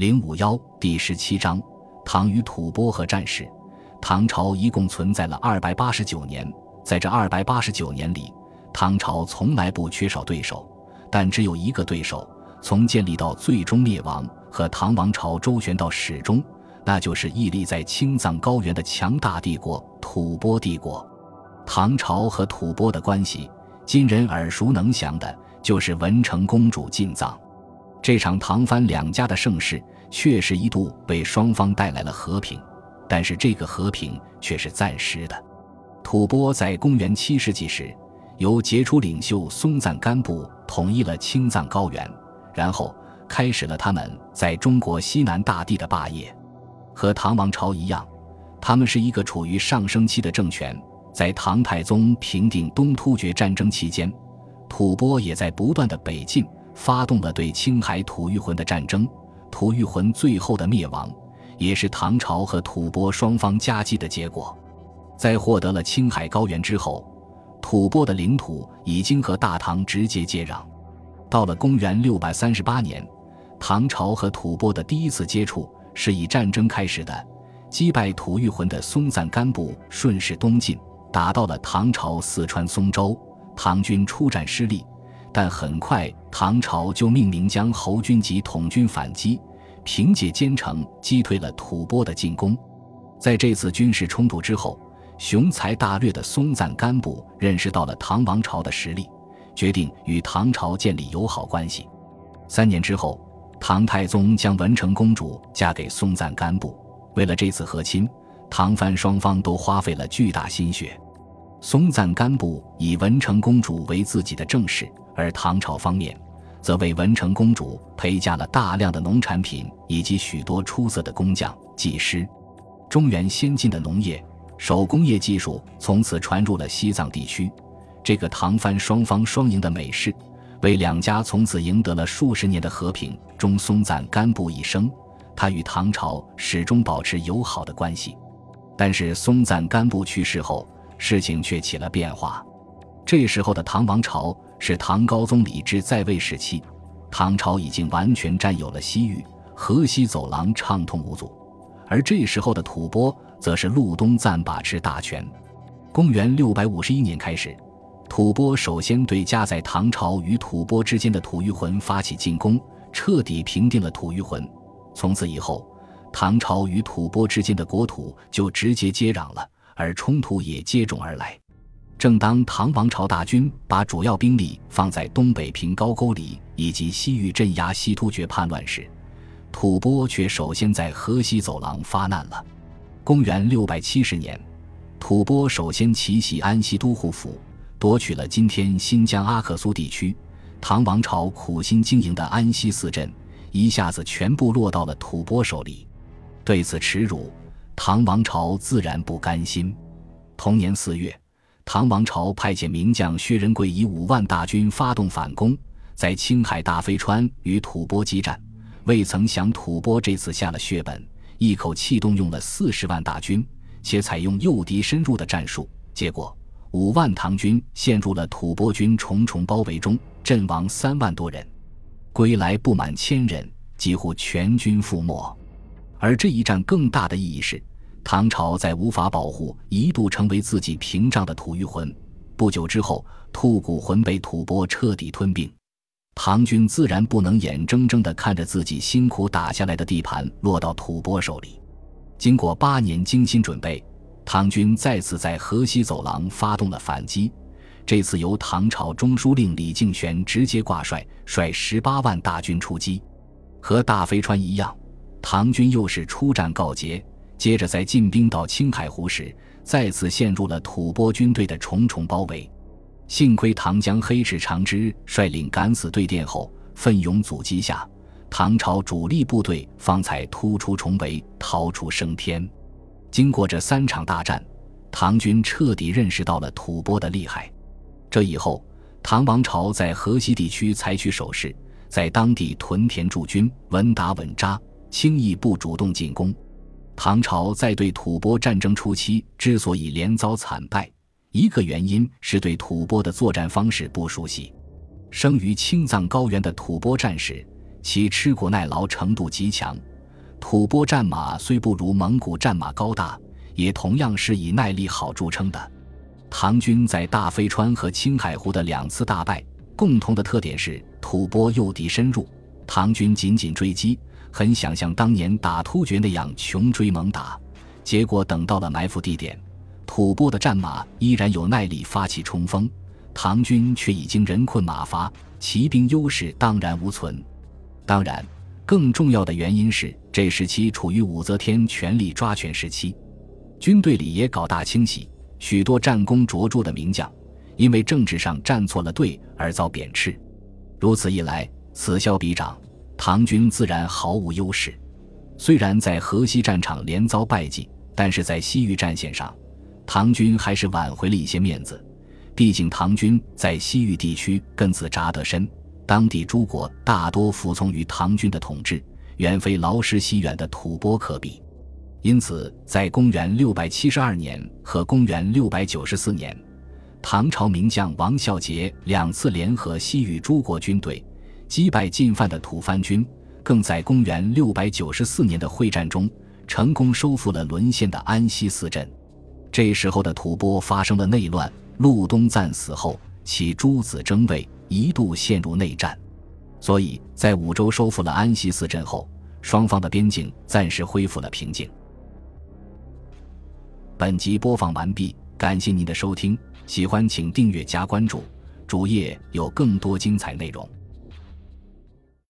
零五幺第十七章：唐与吐蕃和战事。唐朝一共存在了二百八十九年，在这二百八十九年里，唐朝从来不缺少对手，但只有一个对手，从建立到最终灭亡，和唐王朝周旋到始终，那就是屹立在青藏高原的强大帝国——吐蕃帝国。唐朝和吐蕃的关系，今人耳熟能详的就是文成公主进藏。这场唐番两家的盛世，确实一度为双方带来了和平，但是这个和平却是暂时的。吐蕃在公元七世纪时，由杰出领袖松赞干布统一了青藏高原，然后开始了他们在中国西南大地的霸业。和唐王朝一样，他们是一个处于上升期的政权。在唐太宗平定东突厥战争期间，吐蕃也在不断的北进。发动了对青海吐谷浑的战争，吐谷浑最后的灭亡，也是唐朝和吐蕃双方夹击的结果。在获得了青海高原之后，吐蕃的领土已经和大唐直接接壤。到了公元六百三十八年，唐朝和吐蕃的第一次接触是以战争开始的。击败吐谷浑的松赞干布顺势东进，打到了唐朝四川松州，唐军出战失利。但很快，唐朝就命令将侯军及统军反击，凭借坚城击退了吐蕃的进攻。在这次军事冲突之后，雄才大略的松赞干布认识到了唐王朝的实力，决定与唐朝建立友好关系。三年之后，唐太宗将文成公主嫁给松赞干布。为了这次和亲，唐蕃双方都花费了巨大心血。松赞干布以文成公主为自己的正室。而唐朝方面，则为文成公主陪嫁了大量的农产品以及许多出色的工匠、技师。中原先进的农业、手工业技术从此传入了西藏地区。这个唐蕃双方双赢的美事，为两家从此赢得了数十年的和平，终松赞干布一生。他与唐朝始终保持友好的关系。但是松赞干布去世后，事情却起了变化。这时候的唐王朝。是唐高宗李治在位时期，唐朝已经完全占有了西域，河西走廊畅通无阻。而这时候的吐蕃则是路东赞把持大权。公元六百五十一年开始，吐蕃首先对夹在唐朝与吐蕃之间的吐谷浑发起进攻，彻底平定了吐谷浑。从此以后，唐朝与吐蕃之间的国土就直接接壤了，而冲突也接踵而来。正当唐王朝大军把主要兵力放在东北平高句丽以及西域镇压西突厥叛乱时，吐蕃却首先在河西走廊发难了。公元六百七十年，吐蕃首先奇袭安西都护府，夺取了今天新疆阿克苏地区。唐王朝苦心经营的安西四镇一下子全部落到了吐蕃手里。对此耻辱，唐王朝自然不甘心。同年四月。唐王朝派遣名将薛仁贵以五万大军发动反攻，在青海大飞川与吐蕃激战，未曾想吐蕃这次下了血本，一口气动用了四十万大军，且采用诱敌深入的战术，结果五万唐军陷入了吐蕃军重重包围中，阵亡三万多人，归来不满千人，几乎全军覆没。而这一战更大的意义是。唐朝在无法保护一度成为自己屏障的吐谷浑，不久之后，吐谷浑被吐蕃彻底吞并，唐军自然不能眼睁睁地看着自己辛苦打下来的地盘落到吐蕃手里。经过八年精心准备，唐军再次在河西走廊发动了反击，这次由唐朝中书令李敬玄直接挂帅，率十八万大军出击。和大飞川一样，唐军又是出战告捷。接着，在进兵到青海湖时，再次陷入了吐蕃军队的重重包围。幸亏唐江黑赤长之率领敢死队殿后，奋勇阻击下，唐朝主力部队方才突出重围，逃出升天。经过这三场大战，唐军彻底认识到了吐蕃的厉害。这以后，唐王朝在河西地区采取守势，在当地屯田驻军，稳打稳扎，轻易不主动进攻。唐朝在对吐蕃战争初期之所以连遭惨败，一个原因是对吐蕃的作战方式不熟悉。生于青藏高原的吐蕃战士，其吃苦耐劳程度极强，吐蕃战马虽不如蒙古战马高大，也同样是以耐力好著称的。唐军在大飞川和青海湖的两次大败，共同的特点是吐蕃诱敌深入，唐军紧紧追击，很想像当年打突厥那样穷追猛打。结果等到了埋伏地点，吐蕃的战马依然有耐力发起冲锋，唐军却已经人困马乏，骑兵优势荡然无存。当然，更重要的原因是这时期处于武则天权力抓权时期，军队里也搞大清洗。许多战功卓著的名将，因为政治上站错了队而遭贬斥。如此一来，此消彼长，唐军自然毫无优势。虽然在河西战场连遭败绩，但是在西域战线上，唐军还是挽回了一些面子。毕竟唐军在西域地区根子扎得深，当地诸国大多服从于唐军的统治，远非劳师西远的吐蕃可比。因此，在公元六百七十二年和公元六百九十四年，唐朝名将王孝杰两次联合西域诸国军队，击败进犯的吐蕃军，更在公元六百九十四年的会战中，成功收复了沦陷的安西四镇。这时候的吐蕃发生了内乱，陆东赞死后，其诸子争位，一度陷入内战。所以在五州收复了安西四镇后，双方的边境暂时恢复了平静。本集播放完毕，感谢您的收听，喜欢请订阅加关注，主页有更多精彩内容。